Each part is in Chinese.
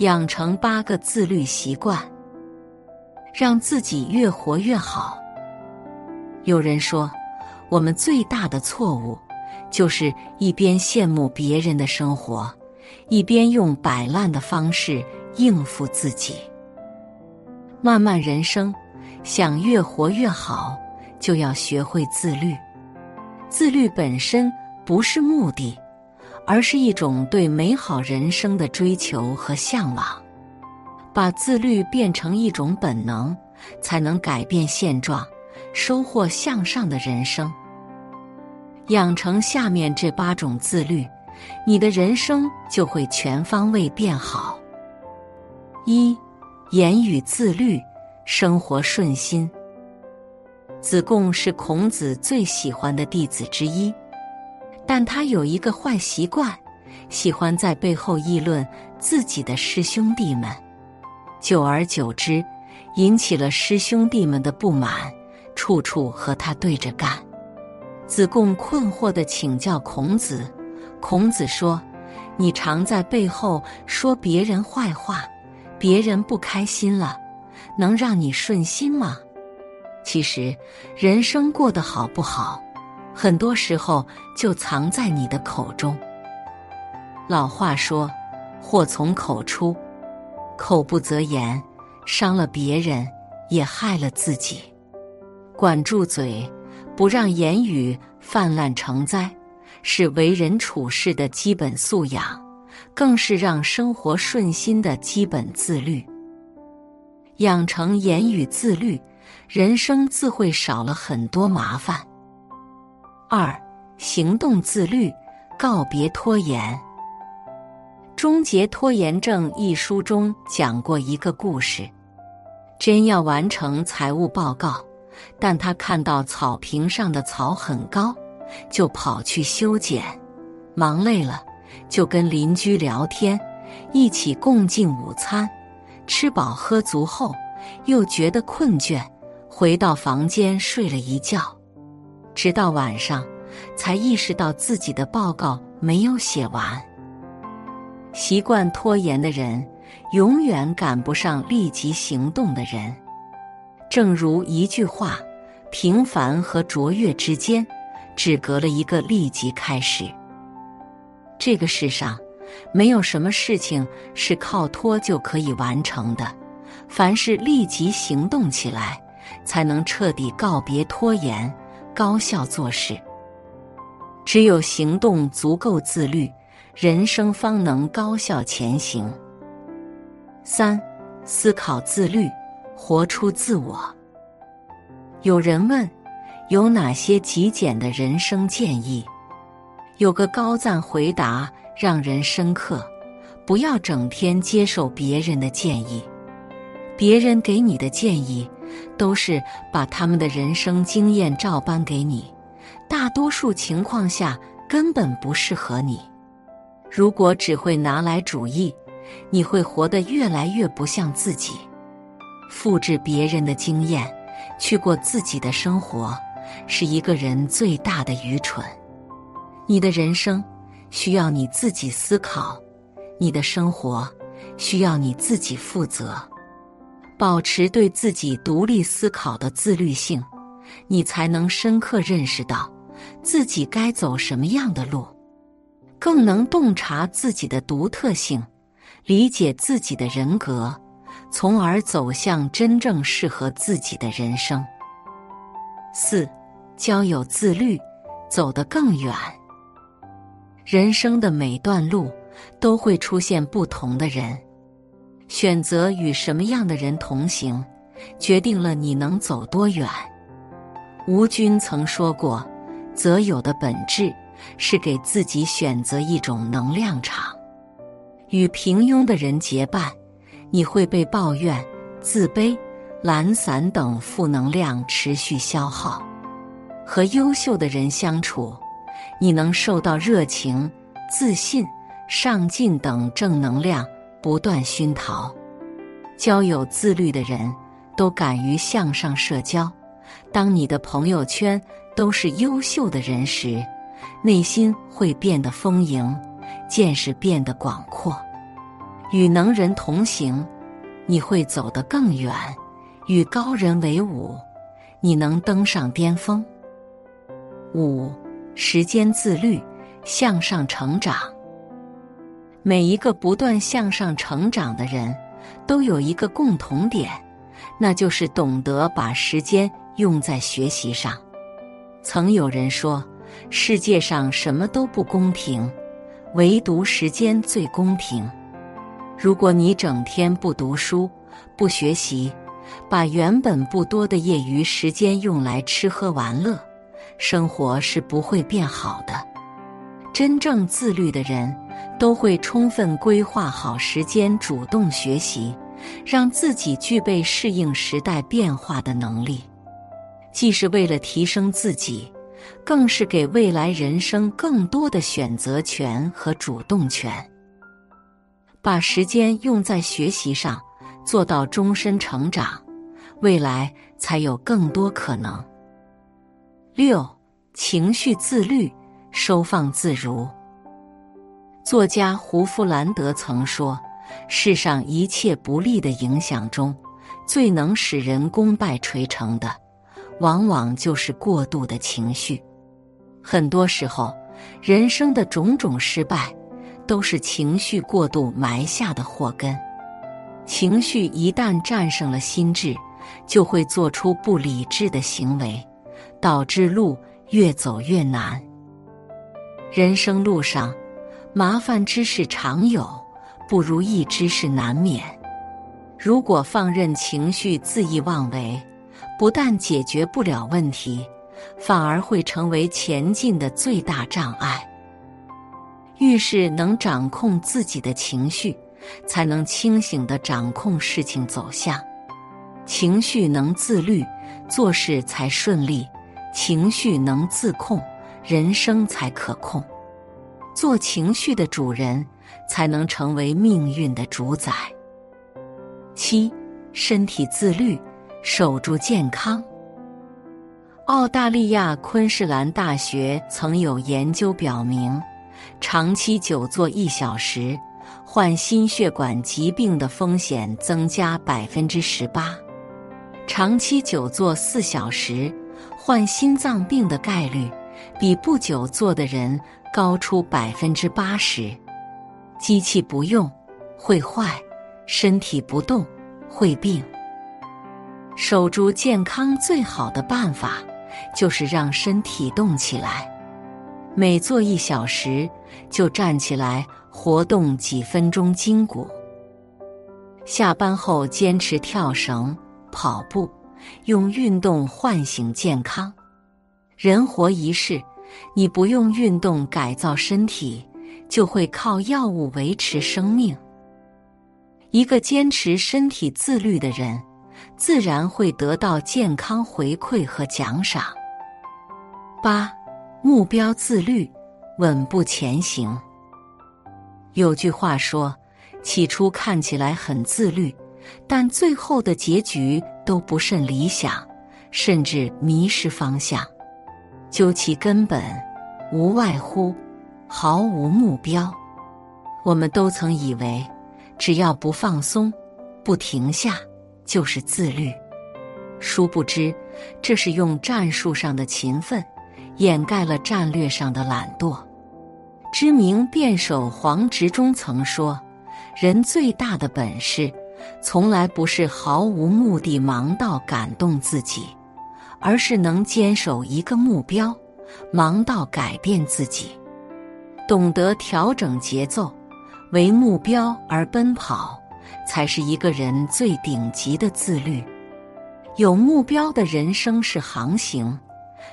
养成八个自律习惯，让自己越活越好。有人说，我们最大的错误就是一边羡慕别人的生活，一边用摆烂的方式应付自己。漫漫人生，想越活越好，就要学会自律。自律本身不是目的。而是一种对美好人生的追求和向往，把自律变成一种本能，才能改变现状，收获向上的人生。养成下面这八种自律，你的人生就会全方位变好。一、言语自律，生活顺心。子贡是孔子最喜欢的弟子之一。但他有一个坏习惯，喜欢在背后议论自己的师兄弟们，久而久之，引起了师兄弟们的不满，处处和他对着干。子贡困惑地请教孔子，孔子说：“你常在背后说别人坏话，别人不开心了，能让你顺心吗？其实，人生过得好不好？”很多时候就藏在你的口中。老话说：“祸从口出，口不择言，伤了别人也害了自己。”管住嘴，不让言语泛滥成灾，是为人处事的基本素养，更是让生活顺心的基本自律。养成言语自律，人生自会少了很多麻烦。二，行动自律，告别拖延。《终结拖延症》一书中讲过一个故事：真要完成财务报告，但他看到草坪上的草很高，就跑去修剪。忙累了，就跟邻居聊天，一起共进午餐。吃饱喝足后，又觉得困倦，回到房间睡了一觉。直到晚上，才意识到自己的报告没有写完。习惯拖延的人，永远赶不上立即行动的人。正如一句话：“平凡和卓越之间，只隔了一个立即开始。”这个世上，没有什么事情是靠拖就可以完成的。凡是立即行动起来，才能彻底告别拖延。高效做事，只有行动足够自律，人生方能高效前行。三、思考自律，活出自我。有人问，有哪些极简的人生建议？有个高赞回答让人深刻：不要整天接受别人的建议，别人给你的建议。都是把他们的人生经验照搬给你，大多数情况下根本不适合你。如果只会拿来主义，你会活得越来越不像自己。复制别人的经验去过自己的生活，是一个人最大的愚蠢。你的人生需要你自己思考，你的生活需要你自己负责，保持对自己独立思考的自律性，你才能深刻认识到自己该走什么样的路，更能洞察自己的独特性，理解自己的人格，从而走向真正适合自己的人生。四，交友自律，走得更远。人生的每段路都会出现不同的人，选择与什么样的人同行，决定了你能走多远。吴军曾说过：“择友的本质是给自己选择一种能量场。与平庸的人结伴，你会被抱怨、自卑、懒散等负能量持续消耗；和优秀的人相处。”你能受到热情、自信、上进等正能量不断熏陶。交友自律的人都敢于向上社交。当你的朋友圈都是优秀的人时，内心会变得丰盈，见识变得广阔。与能人同行，你会走得更远；与高人为伍，你能登上巅峰。五。时间自律，向上成长。每一个不断向上成长的人，都有一个共同点，那就是懂得把时间用在学习上。曾有人说，世界上什么都不公平，唯独时间最公平。如果你整天不读书、不学习，把原本不多的业余时间用来吃喝玩乐。生活是不会变好的。真正自律的人，都会充分规划好时间，主动学习，让自己具备适应时代变化的能力。既是为了提升自己，更是给未来人生更多的选择权和主动权。把时间用在学习上，做到终身成长，未来才有更多可能。六，情绪自律，收放自如。作家胡夫兰德曾说：“世上一切不利的影响中，最能使人功败垂成的，往往就是过度的情绪。很多时候，人生的种种失败，都是情绪过度埋下的祸根。情绪一旦战胜了心智，就会做出不理智的行为。”导致路越走越难。人生路上，麻烦之事常有，不如意之事难免。如果放任情绪恣意妄为，不但解决不了问题，反而会成为前进的最大障碍。遇事能掌控自己的情绪，才能清醒的掌控事情走向。情绪能自律，做事才顺利。情绪能自控，人生才可控。做情绪的主人，才能成为命运的主宰。七，身体自律，守住健康。澳大利亚昆士兰大学曾有研究表明，长期久坐一小时，患心血管疾病的风险增加百分之十八；长期久坐四小时。患心脏病的概率比不久坐的人高出百分之八十。机器不用会坏，身体不动会病。守住健康最好的办法就是让身体动起来，每坐一小时就站起来活动几分钟筋骨。下班后坚持跳绳、跑步。用运动唤醒健康。人活一世，你不用运动改造身体，就会靠药物维持生命。一个坚持身体自律的人，自然会得到健康回馈和奖赏。八，目标自律，稳步前行。有句话说：“起初看起来很自律。”但最后的结局都不甚理想，甚至迷失方向。究其根本，无外乎毫无目标。我们都曾以为，只要不放松、不停下，就是自律。殊不知，这是用战术上的勤奋掩盖了战略上的懒惰。知名辩手黄执中曾说：“人最大的本事，从来不是毫无目的忙到感动自己，而是能坚守一个目标，忙到改变自己，懂得调整节奏。”为目标而奔跑，才是一个人最顶级的自律。有目标的人生是航行，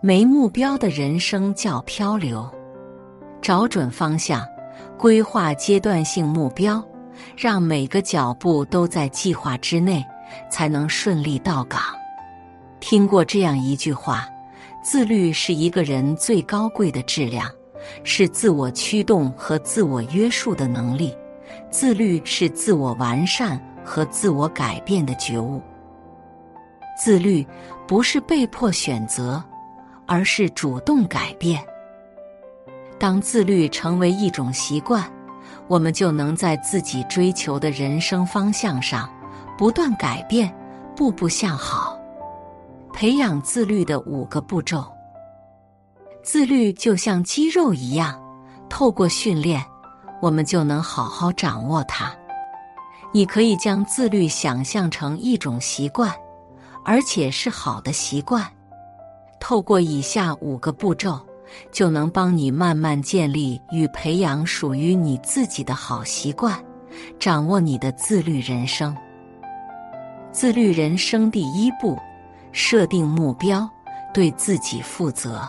没目标的人生叫漂流。找准方向，规划阶段性目标，让每个脚步都在计划之内，才能顺利到岗。听过这样一句话：自律是一个人最高贵的质量。是自我驱动和自我约束的能力，自律是自我完善和自我改变的觉悟。自律不是被迫选择，而是主动改变。当自律成为一种习惯，我们就能在自己追求的人生方向上不断改变，步步向好。培养自律的五个步骤。自律就像肌肉一样，透过训练，我们就能好好掌握它。你可以将自律想象成一种习惯，而且是好的习惯。透过以下五个步骤，就能帮你慢慢建立与培养属于你自己的好习惯，掌握你的自律人生。自律人生第一步，设定目标，对自己负责。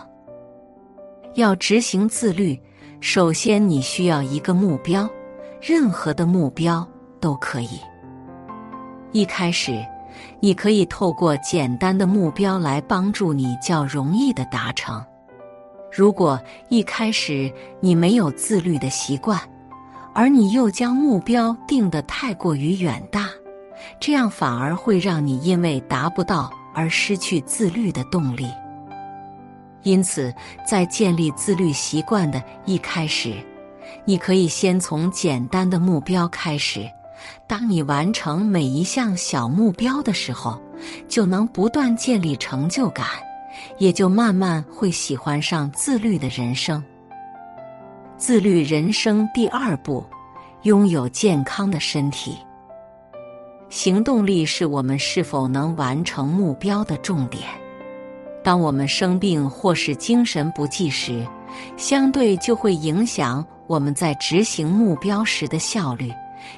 要执行自律，首先你需要一个目标，任何的目标都可以。一开始，你可以透过简单的目标来帮助你较容易的达成。如果一开始你没有自律的习惯，而你又将目标定得太过于远大，这样反而会让你因为达不到而失去自律的动力。因此，在建立自律习惯的一开始，你可以先从简单的目标开始。当你完成每一项小目标的时候，就能不断建立成就感，也就慢慢会喜欢上自律的人生。自律人生第二步，拥有健康的身体。行动力是我们是否能完成目标的重点。当我们生病或是精神不济时，相对就会影响我们在执行目标时的效率，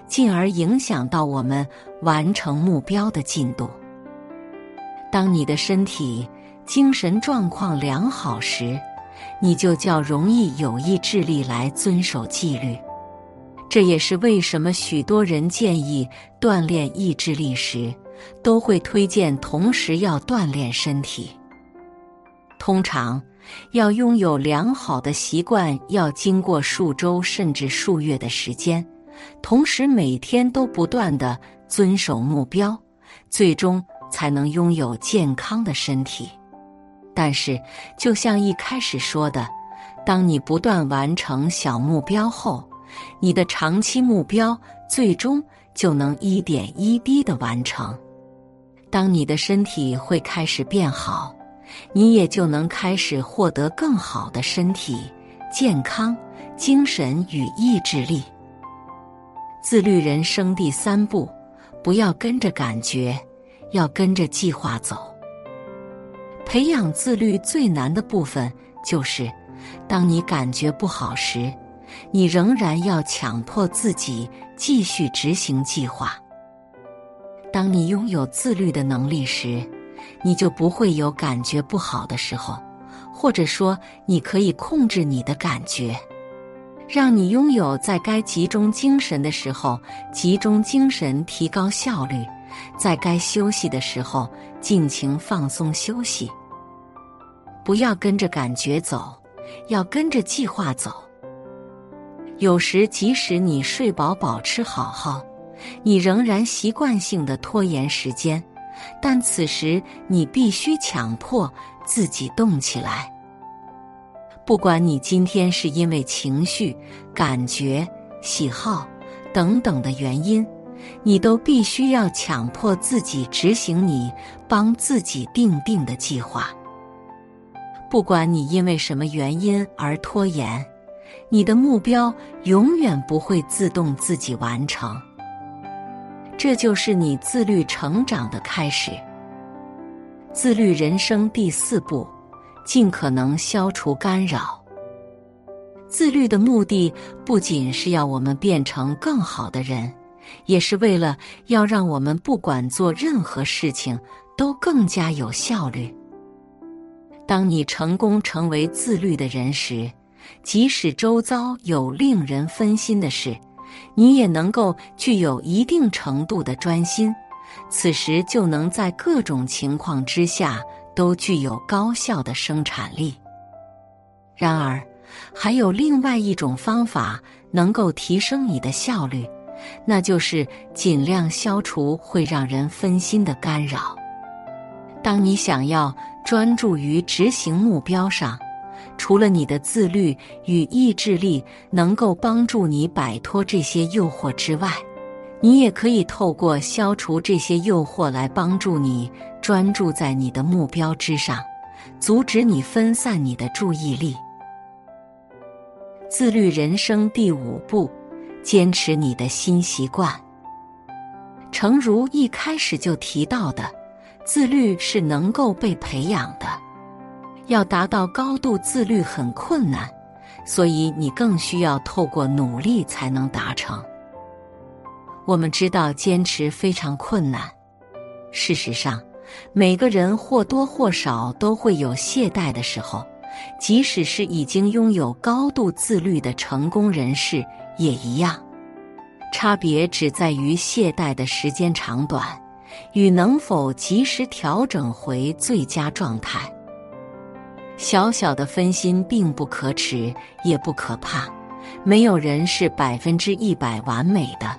进而影响到我们完成目标的进度。当你的身体、精神状况良好时，你就较容易有意志力来遵守纪律。这也是为什么许多人建议锻炼意志力时，都会推荐同时要锻炼身体。通常，要拥有良好的习惯，要经过数周甚至数月的时间，同时每天都不断的遵守目标，最终才能拥有健康的身体。但是，就像一开始说的，当你不断完成小目标后，你的长期目标最终就能一点一滴的完成。当你的身体会开始变好。你也就能开始获得更好的身体健康、精神与意志力。自律人生第三步，不要跟着感觉，要跟着计划走。培养自律最难的部分就是，当你感觉不好时，你仍然要强迫自己继续执行计划。当你拥有自律的能力时。你就不会有感觉不好的时候，或者说，你可以控制你的感觉，让你拥有在该集中精神的时候集中精神，提高效率；在该休息的时候尽情放松休息。不要跟着感觉走，要跟着计划走。有时，即使你睡饱饱、吃好好，你仍然习惯性的拖延时间。但此时你必须强迫自己动起来。不管你今天是因为情绪、感觉、喜好等等的原因，你都必须要强迫自己执行你帮自己定定的计划。不管你因为什么原因而拖延，你的目标永远不会自动自己完成。这就是你自律成长的开始。自律人生第四步，尽可能消除干扰。自律的目的不仅是要我们变成更好的人，也是为了要让我们不管做任何事情都更加有效率。当你成功成为自律的人时，即使周遭有令人分心的事，你也能够具有一定程度的专心。此时就能在各种情况之下都具有高效的生产力。然而，还有另外一种方法能够提升你的效率，那就是尽量消除会让人分心的干扰。当你想要专注于执行目标上，除了你的自律与意志力能够帮助你摆脱这些诱惑之外，你也可以透过消除这些诱惑来帮助你专注在你的目标之上，阻止你分散你的注意力。自律人生第五步：坚持你的新习惯。诚如一开始就提到的。自律是能够被培养的，要达到高度自律很困难，所以你更需要透过努力才能达成。我们知道坚持非常困难，事实上，每个人或多或少都会有懈怠的时候，即使是已经拥有高度自律的成功人士也一样，差别只在于懈怠的时间长短。与能否及时调整回最佳状态，小小的分心并不可耻，也不可怕。没有人是百分之一百完美的，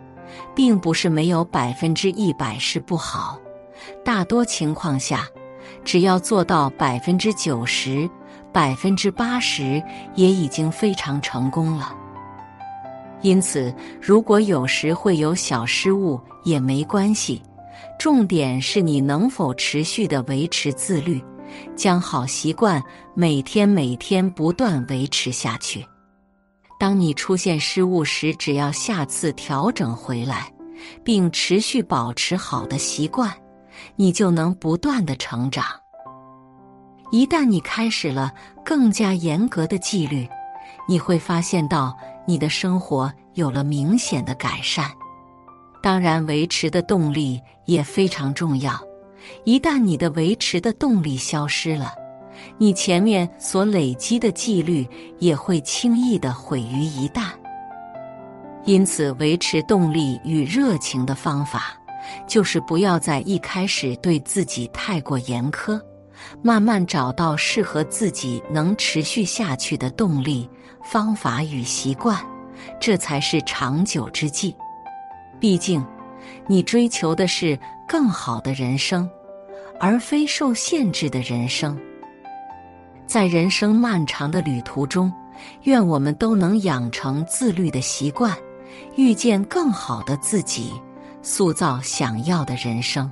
并不是没有百分之一百是不好。大多情况下，只要做到百分之九十、百分之八十，也已经非常成功了。因此，如果有时会有小失误，也没关系。重点是你能否持续的维持自律，将好习惯每天每天不断维持下去。当你出现失误时，只要下次调整回来，并持续保持好的习惯，你就能不断的成长。一旦你开始了更加严格的纪律，你会发现到你的生活有了明显的改善。当然，维持的动力也非常重要。一旦你的维持的动力消失了，你前面所累积的纪律也会轻易的毁于一旦。因此，维持动力与热情的方法，就是不要在一开始对自己太过严苛，慢慢找到适合自己能持续下去的动力、方法与习惯，这才是长久之计。毕竟，你追求的是更好的人生，而非受限制的人生。在人生漫长的旅途中，愿我们都能养成自律的习惯，遇见更好的自己，塑造想要的人生。